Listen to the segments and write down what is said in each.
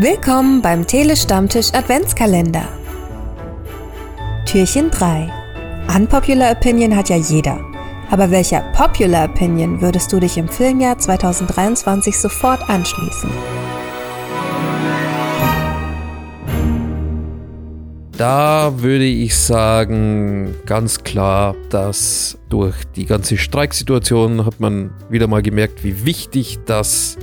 Willkommen beim Telestammtisch Adventskalender. Türchen 3. Unpopular Opinion hat ja jeder. Aber welcher Popular Opinion würdest du dich im Filmjahr 2023 sofort anschließen? Da würde ich sagen, ganz klar, dass durch die ganze Streiksituation hat man wieder mal gemerkt, wie wichtig das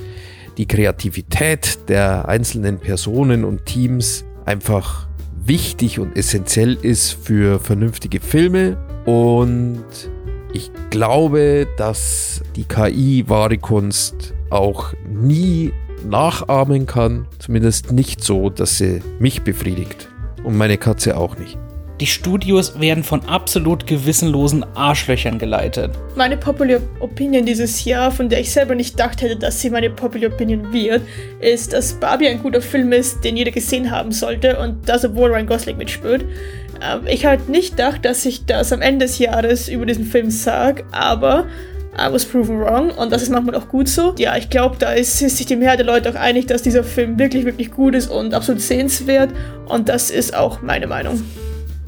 die Kreativität der einzelnen Personen und Teams einfach wichtig und essentiell ist für vernünftige Filme. Und ich glaube, dass die KI wahre Kunst auch nie nachahmen kann. Zumindest nicht so, dass sie mich befriedigt. Und meine Katze auch nicht. Die Studios werden von absolut gewissenlosen Arschlöchern geleitet. Meine Popular Opinion dieses Jahr, von der ich selber nicht gedacht hätte, dass sie meine Popular Opinion wird, ist, dass Barbie ein guter Film ist, den jeder gesehen haben sollte und das, obwohl Ryan Gosling mitspielt. Ähm, ich halt nicht gedacht, dass ich das am Ende des Jahres über diesen Film sage, aber I was proven wrong und das ist manchmal auch gut so. Ja, ich glaube, da ist, ist sich die Mehrheit der Leute auch einig, dass dieser Film wirklich, wirklich gut ist und absolut sehenswert und das ist auch meine Meinung.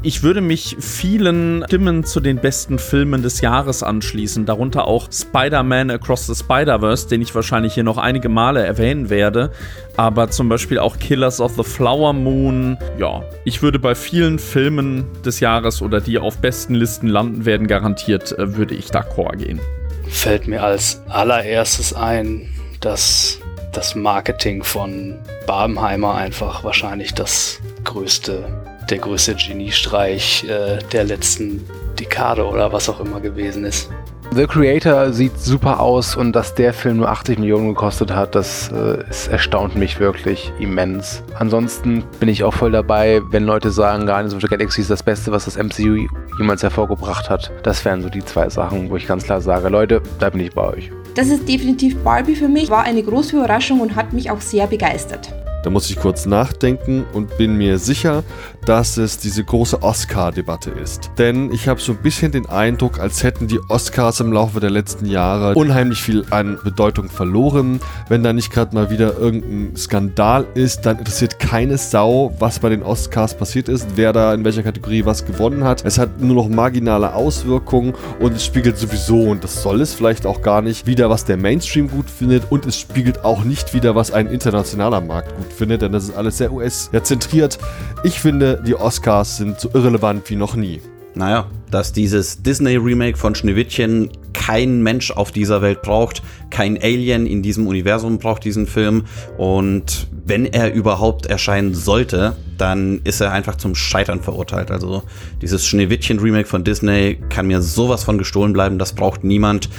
Ich würde mich vielen Stimmen zu den besten Filmen des Jahres anschließen, darunter auch Spider-Man Across the Spider-Verse, den ich wahrscheinlich hier noch einige Male erwähnen werde, aber zum Beispiel auch Killers of the Flower Moon. Ja, ich würde bei vielen Filmen des Jahres oder die auf besten Listen landen werden, garantiert, äh, würde ich d'accord gehen. Fällt mir als allererstes ein, dass das Marketing von Barbenheimer einfach wahrscheinlich das größte der größte Geniestreich äh, der letzten Dekade oder was auch immer gewesen ist. The Creator sieht super aus und dass der Film nur 80 Millionen gekostet hat, das, äh, erstaunt mich wirklich immens. Ansonsten bin ich auch voll dabei, wenn Leute sagen, Guardians of the Galaxy ist das Beste, was das MCU jemals hervorgebracht hat. Das wären so die zwei Sachen, wo ich ganz klar sage, Leute, da bin ich bei euch. Das ist definitiv Barbie für mich, war eine große Überraschung und hat mich auch sehr begeistert. Da muss ich kurz nachdenken und bin mir sicher, dass es diese große Oscar-Debatte ist. Denn ich habe so ein bisschen den Eindruck, als hätten die Oscars im Laufe der letzten Jahre unheimlich viel an Bedeutung verloren. Wenn da nicht gerade mal wieder irgendein Skandal ist, dann interessiert keine Sau, was bei den Oscars passiert ist, wer da in welcher Kategorie was gewonnen hat. Es hat nur noch marginale Auswirkungen und es spiegelt sowieso, und das soll es vielleicht auch gar nicht, wieder, was der Mainstream gut findet und es spiegelt auch nicht wieder, was ein internationaler Markt gut findet, denn das ist alles sehr US-zentriert. Ich finde, die Oscars sind so irrelevant wie noch nie. Naja, dass dieses Disney-Remake von Schneewittchen kein Mensch auf dieser Welt braucht, kein Alien in diesem Universum braucht diesen Film und wenn er überhaupt erscheinen sollte, dann ist er einfach zum Scheitern verurteilt. Also dieses Schneewittchen-Remake von Disney kann mir sowas von gestohlen bleiben, das braucht niemand.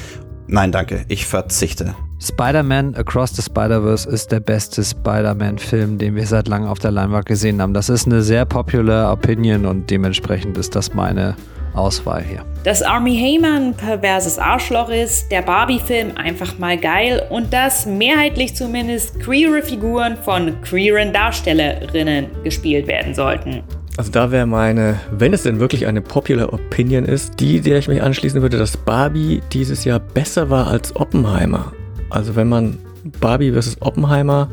Nein, danke, ich verzichte. Spider-Man Across the Spider-Verse ist der beste Spider-Man-Film, den wir seit langem auf der Leinwand gesehen haben. Das ist eine sehr popular Opinion und dementsprechend ist das meine Auswahl hier. Dass Army Hammer ein perverses Arschloch ist, der Barbie-Film einfach mal geil und dass mehrheitlich zumindest queere Figuren von queeren Darstellerinnen gespielt werden sollten. Also da wäre meine, wenn es denn wirklich eine popular Opinion ist, die, der ich mich anschließen würde, dass Barbie dieses Jahr besser war als Oppenheimer. Also wenn man Barbie vs. Oppenheimer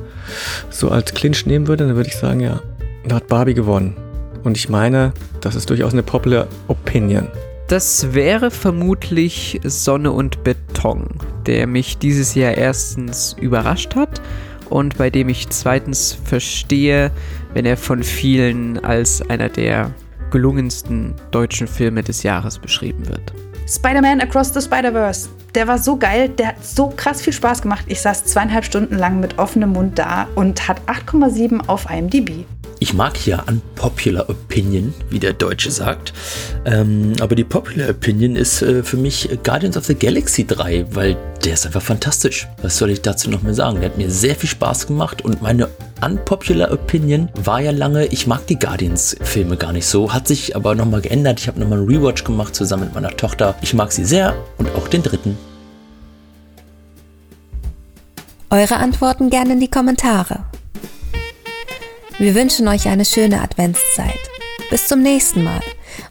so als Clinch nehmen würde, dann würde ich sagen, ja, da hat Barbie gewonnen. Und ich meine, das ist durchaus eine popular Opinion. Das wäre vermutlich Sonne und Beton, der mich dieses Jahr erstens überrascht hat und bei dem ich zweitens verstehe, wenn er von vielen als einer der gelungensten deutschen Filme des Jahres beschrieben wird. Spider-Man Across the Spider-Verse. Der war so geil, der hat so krass viel Spaß gemacht. Ich saß zweieinhalb Stunden lang mit offenem Mund da und hat 8,7 auf IMDb. Ich mag ja Unpopular Opinion, wie der Deutsche sagt. Ähm, aber die Popular Opinion ist äh, für mich Guardians of the Galaxy 3, weil der ist einfach fantastisch. Was soll ich dazu noch mehr sagen? Der hat mir sehr viel Spaß gemacht und meine Unpopular Opinion war ja lange, ich mag die Guardians-Filme gar nicht so, hat sich aber nochmal geändert. Ich habe nochmal einen Rewatch gemacht zusammen mit meiner Tochter. Ich mag sie sehr und auch den dritten. Eure Antworten gerne in die Kommentare. Wir wünschen euch eine schöne Adventszeit. Bis zum nächsten Mal.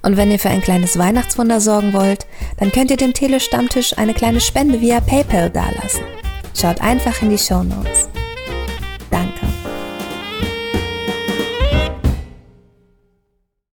Und wenn ihr für ein kleines Weihnachtswunder sorgen wollt, dann könnt ihr dem Telestammtisch eine kleine Spende via PayPal dalassen. Schaut einfach in die Show Notes.